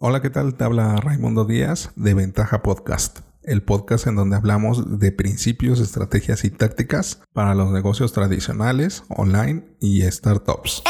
Hola, ¿qué tal? Te habla Raimundo Díaz de Ventaja Podcast, el podcast en donde hablamos de principios, estrategias y tácticas para los negocios tradicionales, online y startups.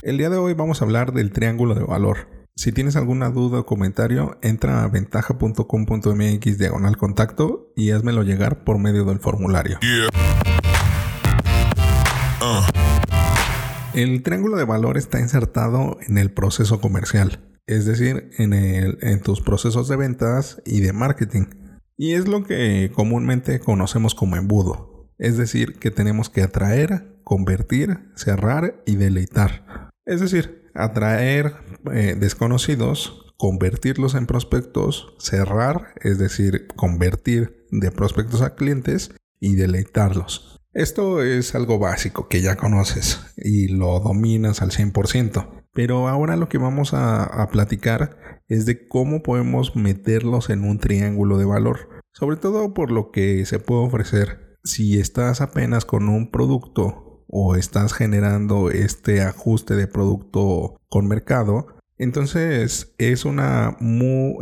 El día de hoy vamos a hablar del triángulo de valor. Si tienes alguna duda o comentario, entra a ventaja.com.mx diagonal contacto y házmelo llegar por medio del formulario. El triángulo de valor está insertado en el proceso comercial, es decir, en, tus procesos de ventas y de marketing. Y es lo que comúnmente conocemos como embudo, es decir, que tenemos que atraer, convertir, cerrar y deleitar. Es decir, atraer eh, desconocidos, convertirlos en prospectos, cerrar, es decir, convertir de prospectos a clientes y deleitarlos. Esto es algo básico que ya conoces y lo dominas al 100%. Pero ahora lo que vamos a, platicar es de cómo podemos meterlos en un triángulo de valor. Sobre todo por lo que se puede ofrecer. Si estás apenas con un producto o estás generando este ajuste de producto con mercado, entonces es, una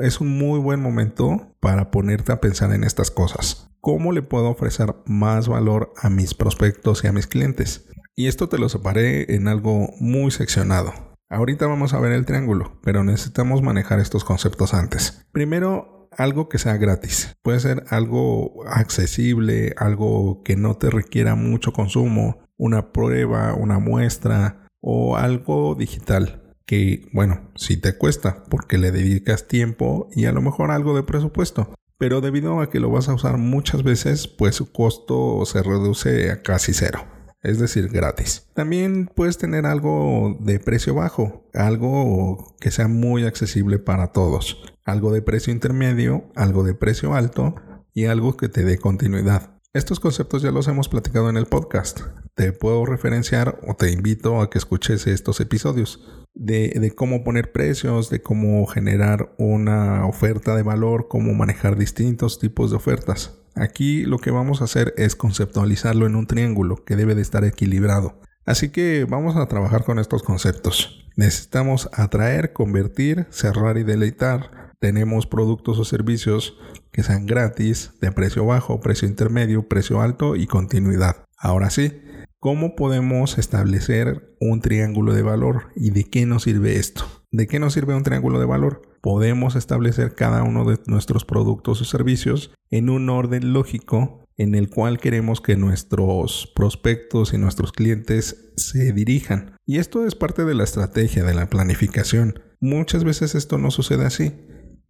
es un muy buen momento para ponerte a pensar en estas cosas cómo le puedo ofrecer más valor a mis prospectos y a mis clientes. Y esto te lo separé en algo muy seccionado. Ahorita vamos a ver el triángulo, pero necesitamos manejar estos conceptos antes. Primero, algo que sea gratis. Puede ser algo accesible, algo que no te requiera mucho consumo, una prueba, una muestra o algo digital que, bueno, si te cuesta porque le dedicas tiempo y a lo mejor algo de presupuesto pero debido a que lo vas a usar muchas veces, pues su costo se reduce a casi cero. Es decir, gratis. También puedes tener algo de precio bajo, algo que sea muy accesible para todos, algo de precio intermedio, algo de precio alto y algo que te dé continuidad. Estos conceptos ya los hemos platicado en el podcast. Te puedo referenciar o te invito a que escuches estos episodios de, cómo poner precios, de cómo generar una oferta de valor, cómo manejar distintos tipos de ofertas. Aquí lo que vamos a hacer es conceptualizarlo en un triángulo que debe de estar equilibrado. Así que vamos a trabajar con estos conceptos. Necesitamos atraer, convertir, cerrar y deleitar. Tenemos productos o servicios que sean gratis, de precio bajo, precio intermedio, precio alto y continuidad. Ahora sí, ¿Cómo podemos establecer un triángulo de valor y de qué nos sirve esto? ¿De qué nos sirve un triángulo de valor? Podemos establecer cada uno de nuestros productos o servicios en un orden lógico en el cual queremos que nuestros prospectos y nuestros clientes se dirijan. Y esto es parte de la estrategia de la planificación. Muchas veces esto no sucede así.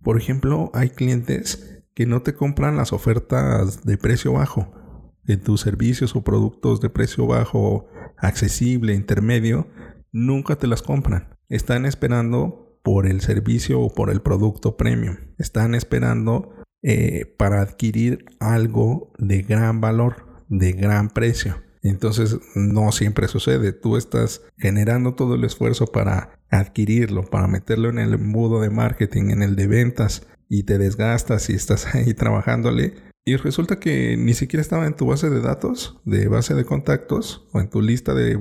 Por ejemplo, hay clientes que no te compran las ofertas de precio bajo de tus servicios o productos de precio bajo, accesible, intermedio, nunca te las compran. Están esperando por el servicio o por el producto premium. Están esperando eh, para adquirir algo de gran valor, de gran precio. Entonces no siempre sucede. Tú estás generando todo el esfuerzo para adquirirlo, para meterlo en el embudo de marketing, en el de ventas y te desgastas y estás ahí trabajándole y resulta que ni siquiera estaba en tu base de datos, de base de contactos o en tu lista de,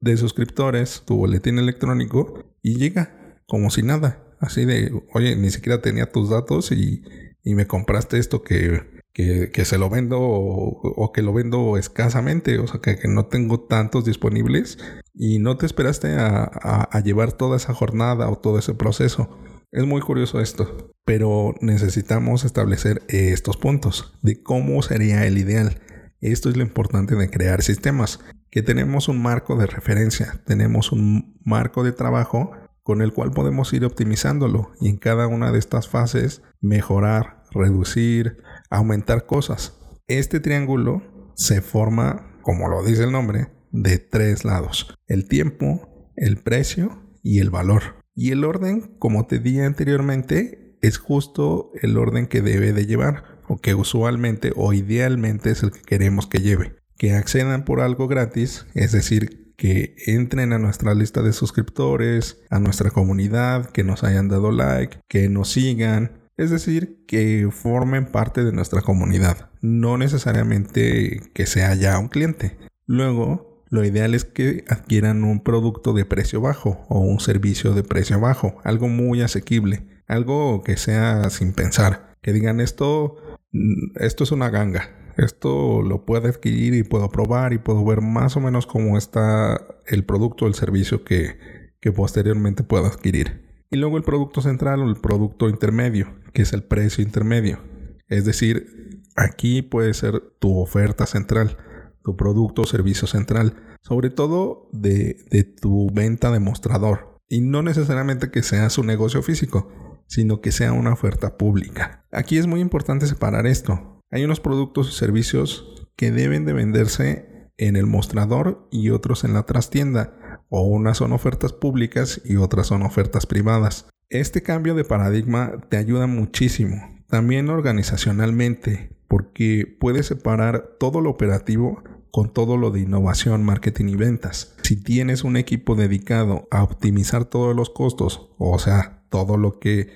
de, suscriptores, tu boletín electrónico, y llega como si nada. Así de, oye, ni siquiera tenía tus datos y, y me compraste esto que, que, que se lo vendo o, que lo vendo escasamente, o sea, que, que, no tengo tantos disponibles y no te esperaste a, a llevar toda esa jornada o todo ese proceso. Es muy curioso esto, pero necesitamos establecer estos puntos de cómo sería el ideal. Esto es lo importante de crear sistemas, que tenemos un marco de referencia, tenemos un marco de trabajo con el cual podemos ir optimizándolo y en cada una de estas fases mejorar, reducir, aumentar cosas. Este triángulo se forma, como lo dice el nombre, de tres lados, el tiempo, el precio y el valor. Y el orden, como te dije anteriormente, es justo el orden que debe de llevar, o que usualmente o idealmente es el que queremos que lleve. Que accedan por algo gratis, es decir, que entren a nuestra lista de suscriptores, a nuestra comunidad, que nos hayan dado like, que nos sigan, es decir, que formen parte de nuestra comunidad, no necesariamente que sea ya un cliente. Luego, lo ideal es que adquieran un producto de precio bajo o un servicio de precio bajo, algo muy asequible, algo que sea sin pensar, que digan esto, mm, esto es una ganga, esto lo puedo adquirir y puedo probar y puedo ver más o menos cómo está el producto o el servicio que, que posteriormente puedo adquirir. Y luego el producto central o el producto intermedio, que es el precio intermedio. Es decir, aquí puede ser tu oferta central, tu producto o servicio central, sobre todo de, de tu venta de mostrador. Y no necesariamente que sea su negocio físico, sino que sea una oferta pública. Aquí es muy importante separar esto. Hay unos productos y servicios que deben de venderse en el mostrador y otros en la trastienda, o unas son ofertas públicas y otras son ofertas privadas. Este cambio de paradigma te ayuda muchísimo, también organizacionalmente, porque puedes separar todo lo operativo con todo lo de innovación, marketing y ventas. Si tienes un equipo dedicado a optimizar todos los costos, o sea, todo lo que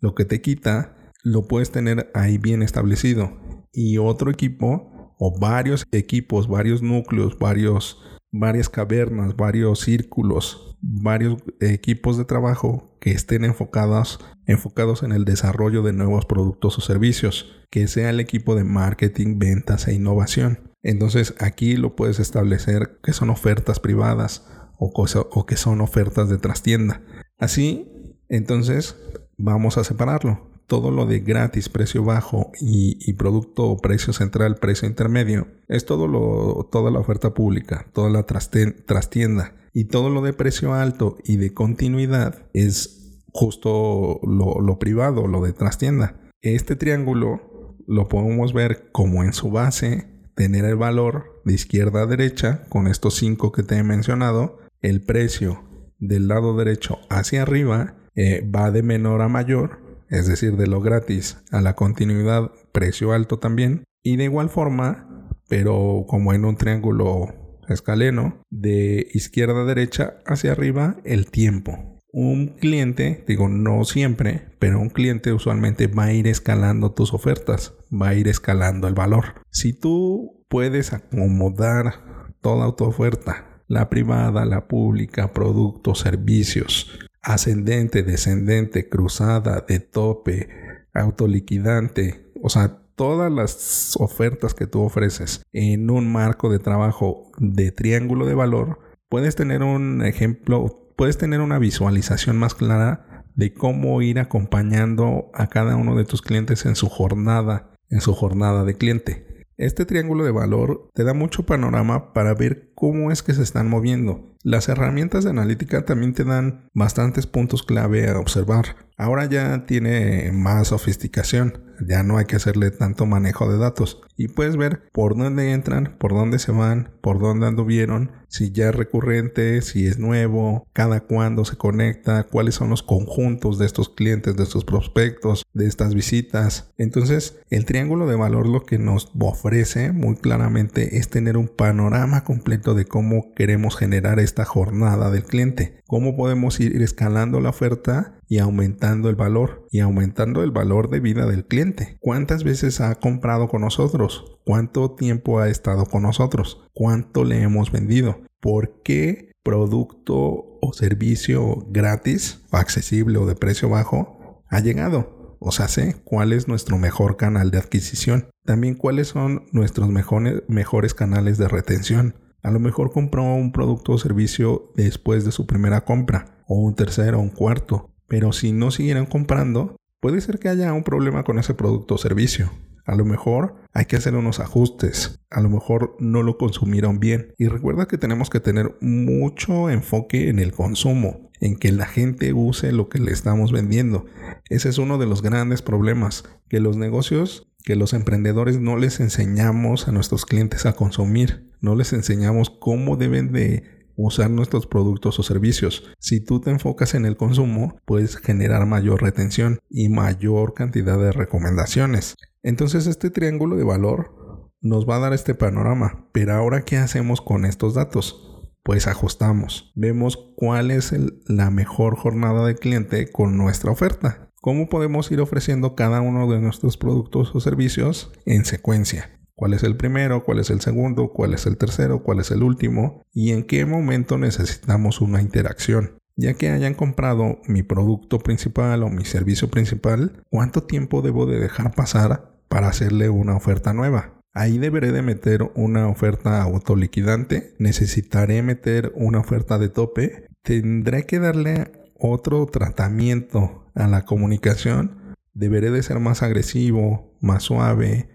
lo que te quita, lo puedes tener ahí bien establecido y otro equipo o varios equipos, varios núcleos, varios, varias cavernas, varios círculos, varios equipos de trabajo que estén enfocados, enfocados en el desarrollo de nuevos productos o servicios, que sea el equipo de marketing, ventas e innovación. Entonces aquí lo puedes establecer que son ofertas privadas o, o que son ofertas de trastienda. Así, entonces vamos a separarlo todo lo de gratis, precio bajo y, producto precio central, precio intermedio, es todo lo, toda la oferta pública, toda la trastienda. Y todo lo de precio alto y de continuidad es justo lo, privado, lo de trastienda. Este triángulo lo podemos ver como en su base tener el valor de izquierda a derecha con estos cinco que te he mencionado, el precio del lado derecho hacia arriba eh, va de menor a mayor es decir, de lo gratis a la continuidad, precio alto también. Y de igual forma, pero como en un triángulo escaleno, de izquierda a derecha hacia arriba, el tiempo. Un cliente, digo no siempre, pero un cliente usualmente va a ir escalando tus ofertas, va a ir escalando el valor. Si tú puedes acomodar toda tu oferta, la privada, la pública, productos, servicios, ascendente, descendente, cruzada, de tope, autoliquidante, o sea, todas las ofertas que tú ofreces en un marco de trabajo de triángulo de valor, puedes tener un ejemplo, puedes tener una visualización más clara de cómo ir acompañando a cada uno de tus clientes en su jornada, en su jornada de cliente. Este triángulo de valor te da mucho panorama para ver cómo es que se están moviendo. Las herramientas de analítica también te dan bastantes puntos clave a observar. Ahora ya tiene más sofisticación, ya no hay que hacerle tanto manejo de datos y puedes ver por dónde entran, por dónde se van, por dónde anduvieron, si ya es recurrente, si es nuevo, cada cuándo se conecta, cuáles son los conjuntos de estos clientes, de estos prospectos, de estas visitas. Entonces, el triángulo de valor lo que nos ofrece muy claramente es tener un panorama completo de cómo queremos generar esta jornada del cliente, cómo podemos ir escalando la oferta y aumentando el valor y aumentando el valor de vida del cliente. ¿Cuántas veces ha comprado con nosotros? ¿Cuánto tiempo ha estado con nosotros? ¿Cuánto le hemos vendido? ¿Por qué producto o servicio gratis accesible o de precio bajo ha llegado? O sea, sé cuál es nuestro mejor canal de adquisición. También cuáles son nuestros mejores, mejores canales de retención. A lo mejor compró un producto o servicio después de su primera compra, o un tercero o un cuarto, pero si no siguieran comprando, puede ser que haya un problema con ese producto o servicio. A lo mejor hay que hacer unos ajustes. A lo mejor no lo consumieron bien. Y recuerda que tenemos que tener mucho enfoque en el consumo, en que la gente use lo que le estamos vendiendo. Ese es uno de los grandes problemas, que los negocios, que los emprendedores no les enseñamos a nuestros clientes a consumir, no les enseñamos cómo deben de usar nuestros productos o servicios. Si tú te enfocas en el consumo, puedes generar mayor retención y mayor cantidad de recomendaciones. Entonces este triángulo de valor nos va a dar este panorama. Pero ahora, ¿qué hacemos con estos datos? Pues ajustamos. Vemos cuál es la mejor jornada de cliente con nuestra oferta. ¿Cómo podemos ir ofreciendo cada uno de nuestros productos o servicios en secuencia? Cuál es el primero, cuál es el segundo, cuál es el tercero, cuál es el último y en qué momento necesitamos una interacción. Ya que hayan comprado mi producto principal o mi servicio principal, ¿cuánto tiempo debo de dejar pasar para hacerle una oferta nueva? Ahí deberé de meter una oferta autoliquidante, necesitaré meter una oferta de tope, tendré que darle otro tratamiento a la comunicación, deberé de ser más agresivo, más suave,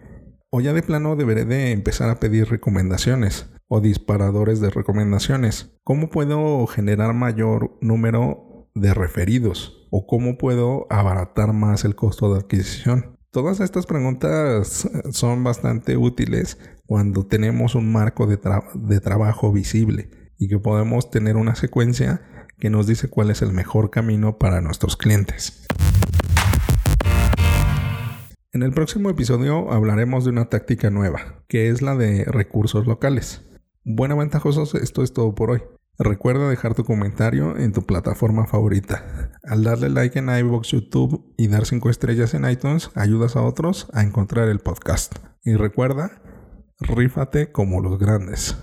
o ya de plano deberé de empezar a pedir recomendaciones o disparadores de recomendaciones. ¿Cómo puedo generar mayor número de referidos? ¿O cómo puedo abaratar más el costo de adquisición? Todas estas preguntas son bastante útiles cuando tenemos un marco de, de, trabajo visible y que podemos tener una secuencia que nos dice cuál es el mejor camino para nuestros clientes. En el próximo episodio hablaremos de una táctica nueva, que es la de recursos locales. Bueno, ventajosos, esto es todo por hoy. Recuerda dejar tu comentario en tu plataforma favorita. Al darle like en iVoox, YouTube y dar 5 estrellas en iTunes, ayudas a otros a encontrar el podcast. Y recuerda, rífate como los grandes.